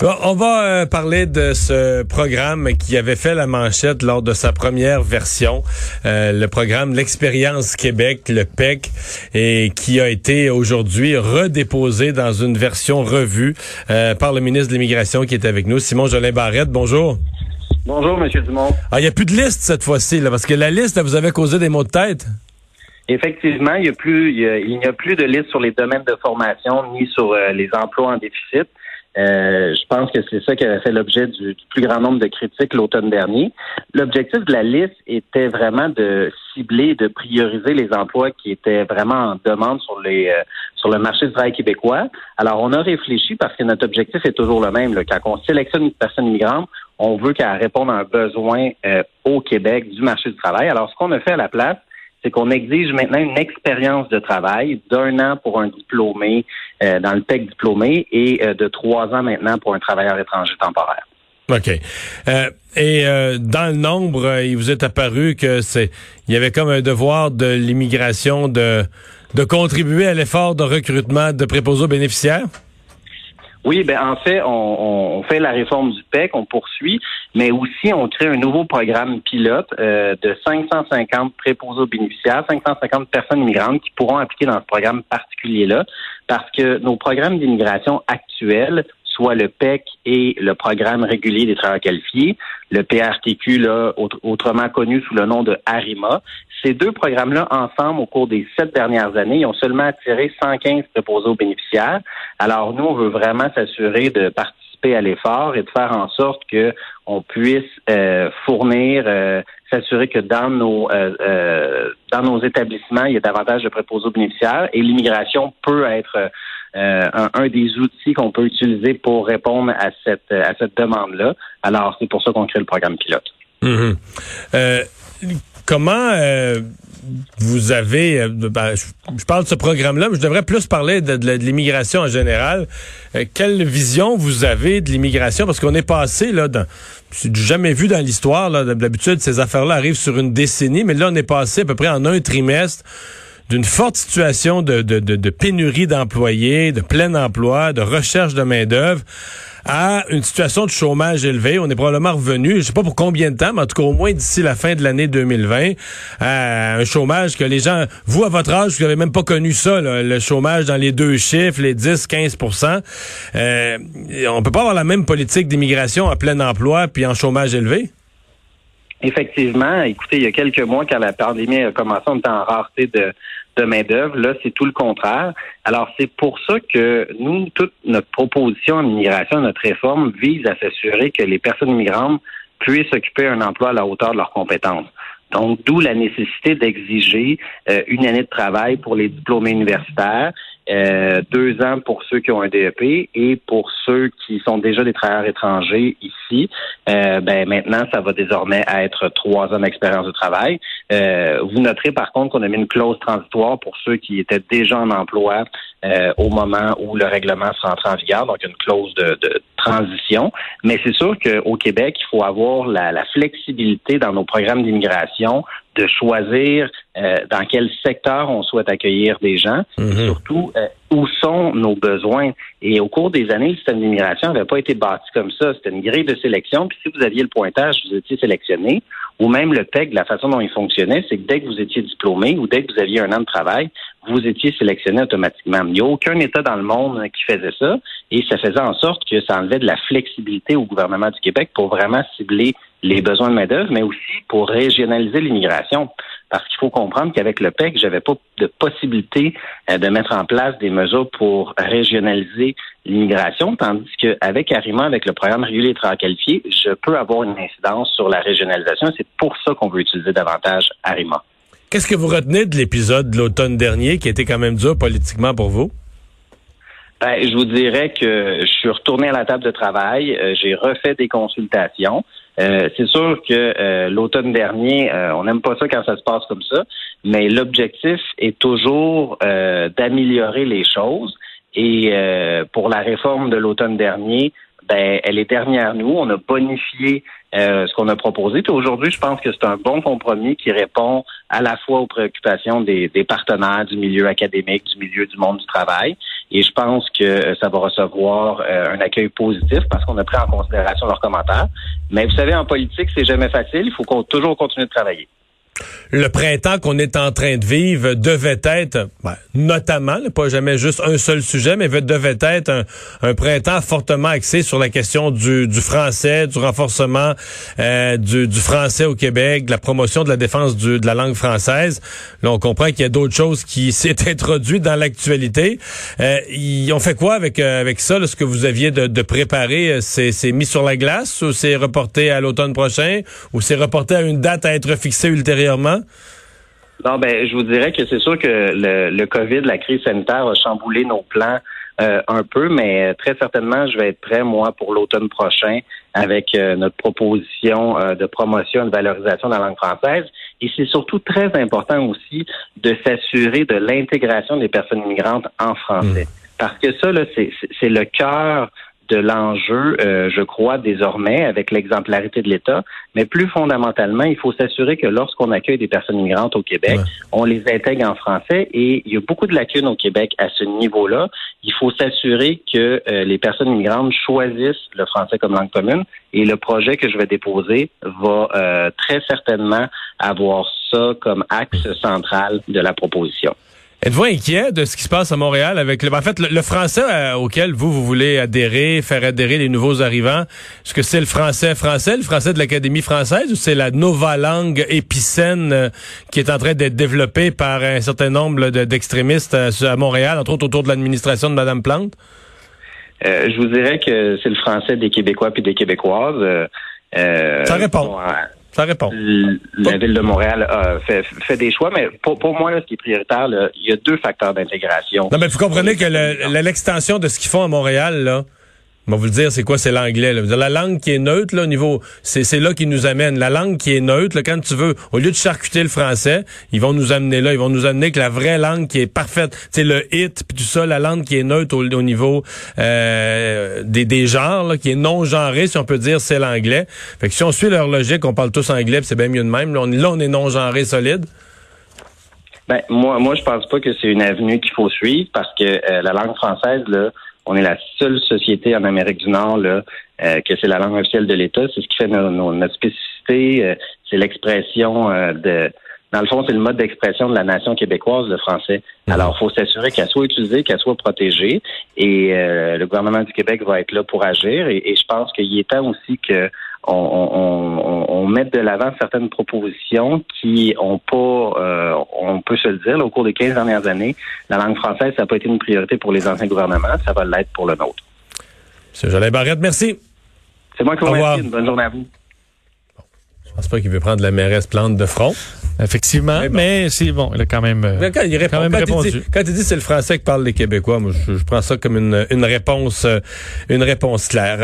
On va euh, parler de ce programme qui avait fait la manchette lors de sa première version, euh, le programme L'Expérience Québec, le PEC, et qui a été aujourd'hui redéposé dans une version revue euh, par le ministre de l'Immigration qui est avec nous, Simon Jolin Barrette. Bonjour. Bonjour, M. Dumont. Ah, il n'y a plus de liste cette fois-ci, parce que la liste, vous avez causé des maux de tête. Effectivement, il n'y a plus, il n'y a, plus de liste sur les domaines de formation ni sur les emplois en déficit. Euh, je pense que c'est ça qui avait fait l'objet du, plus grand nombre de critiques l'automne dernier. L'objectif de la liste était vraiment de cibler, de prioriser les emplois qui étaient vraiment en demande sur les euh, sur le marché du travail québécois. Alors, on a réfléchi parce que notre objectif est toujours le même. Là. Quand on sélectionne une personne immigrante, on veut qu'elle réponde à un besoin euh, au Québec du marché du travail. Alors, ce qu'on a fait à la place, c'est qu'on exige maintenant une expérience de travail d'un an pour un diplômé euh, dans le PEC diplômé et euh, de trois ans maintenant pour un travailleur étranger temporaire. OK. Euh, et dans le nombre, il vous est apparu que c'est il y avait comme un devoir de l'immigration de de contribuer à l'effort de recrutement de préposés bénéficiaires? Oui, ben en fait, on, fait la réforme du PEC, on poursuit, mais aussi on crée un nouveau programme pilote euh, de 550 préposés aux bénéficiaires, 550 personnes immigrantes qui pourront appliquer dans ce programme particulier-là, parce que nos programmes d'immigration actuels soit le PEC et le programme régulier des travailleurs qualifiés, le PRTQ, là, autrement connu sous le nom de ARIMA. Ces deux programmes-là, ensemble, au cours des sept dernières années, ils ont seulement attiré 115 préposés aux bénéficiaires. Alors, nous, on veut vraiment s'assurer de participer à l'effort et de faire en sorte que on puisse euh, fournir, euh, s'assurer que dans nos euh, dans nos établissements, il y a davantage de préposés aux bénéficiaires et l'immigration peut être euh, un, des outils qu'on peut utiliser pour répondre à cette, à cette demande-là. Alors, c'est pour ça qu'on crée le programme pilote. Mhm. Euh, comment euh, vous avez, ben, je, parle de ce programme-là, mais je devrais plus parler de, l'immigration en général. quelle vision vous avez de l'immigration? Parce qu'on est passé là dans c'est jamais vu dans l'histoire. D'habitude, ces affaires-là arrivent sur une décennie, mais là, on est passé à peu près en un trimestre d'une forte situation de, de, de, pénurie d'employés, de plein emploi, de recherche de main-d'œuvre à une situation de chômage élevé. On est probablement revenu, je sais pas pour combien de temps, mais en tout cas au moins d'ici la fin de l'année 2020, à un chômage que les gens, vous à votre âge, vous n'avez même pas connu ça, le chômage dans les deux chiffres, les 10-15% euh, On peut pas avoir la même politique d'immigration en plein emploi puis en chômage élevé? Effectivement, écoutez, il y a quelques mois, quand la pandémie a commencé, on était en rareté de, de main-d'œuvre. Là, c'est tout le contraire. Alors, c'est pour ça que nous, toute notre proposition en immigration, notre réforme vise à s'assurer que les personnes immigrantes puissent occuper un emploi à la hauteur de leurs compétences. Donc, d'où la nécessité d'exiger euh, une année de travail pour les diplômés universitaires euh, deux ans pour ceux qui ont un DEP et pour ceux qui sont déjà des travailleurs étrangers ici, euh, ben maintenant ça va désormais être trois ans d'expérience de travail. Euh, vous noterez par contre qu'on a mis une clause transitoire pour ceux qui étaient déjà en emploi au moment où le règlement sera entré en vigueur, donc une clause de, de transition. Mais c'est sûr qu'au Québec, il faut avoir la, la flexibilité dans nos programmes d'immigration de choisir euh, dans quel secteur on souhaite accueillir des gens, mhm. surtout euh, où sont nos besoins. Et au cours des années, le système d'immigration n'avait pas été bâti comme ça. C'était une grille de sélection. Puis si vous aviez le pointage, vous étiez sélectionné. Ou même le PEG, la façon dont il fonctionnait, c'est que dès que vous étiez diplômé ou dès que vous aviez un an de travail, vous étiez sélectionné automatiquement. Il n'y a aucun État dans le monde qui faisait ça. Et ça faisait en sorte que ça enlevait de la flexibilité au gouvernement du Québec pour vraiment cibler les besoins de main-d'œuvre, mais aussi pour régionaliser l'immigration. Parce qu'il faut comprendre qu'avec le PEC, j'avais pas de possibilité euh, de mettre en place des mesures pour régionaliser l'immigration, tandis qu'avec Arima, avec le programme régulier travailleurs qualifiés, je peux avoir une incidence sur la régionalisation. C'est pour ça qu'on veut utiliser davantage Arima. Qu'est-ce que vous retenez de l'épisode de l'automne dernier qui était quand même dur politiquement pour vous? Ben, je vous dirais que je suis retourné à la table de travail, euh, j'ai refait des consultations. Euh, c'est sûr que euh, l'automne dernier, on n'aime pas ça quand ça se passe comme ça, mais l'objectif est toujours d'améliorer les choses. Et pour la réforme de l'automne dernier, ben, elle est dernière nous. On a bonifié euh, ce qu'on a proposé. Puis aujourd'hui, je pense que c'est un bon compromis qui répond à la fois aux préoccupations des, partenaires du milieu académique, du milieu du monde du travail. Et je pense que ça va recevoir un accueil positif parce qu'on a pris en considération leurs commentaires. Mais vous savez, en politique, c'est jamais facile. Il faut toujours continuer de travailler le printemps qu'on est en train de vivre devait être, ben, notamment, pas jamais juste un seul sujet, mais devait être un, printemps fortement axé sur la question du, français, du renforcement euh, du, français au Québec, de la promotion de la défense de la langue française. Là, on comprend qu'il y a d'autres choses qui s'est introduit dans l'actualité. Euh, ils ont fait quoi avec euh, avec ça, ce que vous aviez de, de préparé? C'est mis sur la glace ou c'est reporté à l'automne prochain ou c'est reporté à une date à être fixée ultérieurement? Non, ben, je vous dirais que c'est sûr que le, le COVID, la crise sanitaire a chamboulé nos plans euh, un peu, mais très certainement, je vais être prêt, moi, pour l'automne prochain avec euh, notre proposition euh, de promotion et de valorisation de la langue française. Et c'est surtout très important aussi de s'assurer de l'intégration des personnes immigrantes en français. Mmh. Parce que ça, là, c'est le cœur de l'enjeu, euh, je crois, désormais, avec l'exemplarité de l'État. Mais plus fondamentalement, il faut s'assurer que lorsqu'on accueille des personnes migrantes au Québec, on les intègre en français. Et il y a beaucoup de lacunes au Québec à ce niveau-là. Il faut s'assurer que euh, les personnes migrantes choisissent le français comme langue commune. Et le projet que je vais déposer va euh, très certainement avoir ça comme axe central de la proposition. Êtes-vous inquiet de ce qui se passe à Montréal avec le, en fait, le, français euh, auquel vous, vous voulez adhérer, faire adhérer les nouveaux arrivants? Est-ce que c'est le français français, le français de l'Académie française ou c'est la nova langue épicène euh, qui est en train d'être développée par un certain nombre d'extrémistes euh, à, Montréal, entre autres autour de l'administration de Mme Plante? je vous dirais que c'est le français des Québécois puis des Québécoises. Ça répond. Ça répond. La ville de Montréal a fait, des choix, mais pour, pour moi, ce qui est prioritaire, il y a deux facteurs d'intégration. Non, mais vous comprenez que l'extension de ce qu'ils font à Montréal, là, on va vous le dire, c'est quoi, c'est l'anglais. La langue qui est neutre, là, au niveau, c'est là qui nous amène. La langue qui est neutre, là, quand tu veux, au lieu de charcuter le français, ils vont nous amener là, ils vont nous amener que la vraie langue qui est parfaite, c'est le hit, puis tout ça, la langue qui est neutre au, niveau euh, des, des genres, là, qui est non genré, si on peut dire, c'est l'anglais. Fait que si on suit leur logique, on parle tous anglais, c'est bien mieux de même. Là, on, là, on est non genré solide. Ben, moi, moi, je pense pas que c'est une avenue qu'il faut suivre parce que euh, la langue française, là, on est la seule société en Amérique du Nord là, euh, que c'est la langue officielle de l'État. C'est ce qui fait notre spécificité. Euh, c'est l'expression euh, de. Dans le fond, c'est le mode d'expression de la nation québécoise, le français. Mhm. Alors, il faut s'assurer qu'elle soit utilisée, qu'elle soit protégée. Et le gouvernement du Québec va être là pour agir. Et, et je pense qu'il est temps aussi que on, on, de l'avant certaines propositions qui ont pas, euh, on peut se le dire, au cours des 15 dernières années, la langue française, ça n'a pas été une priorité pour les anciens gouvernements, ça va l'être pour le nôtre. M. Jolin Barrette, merci. C'est moi qui vous remercie. Une bonne journée à vous. Je pense pas qu'il veut prendre la mairesse plante de front. Effectivement, mais, c'est bon, il a quand même, quand il répond, quand même répondu. Il dit, quand il dit c'est le français que parlent les Québécois, moi je, prends ça comme une, une réponse, euh, une réponse claire.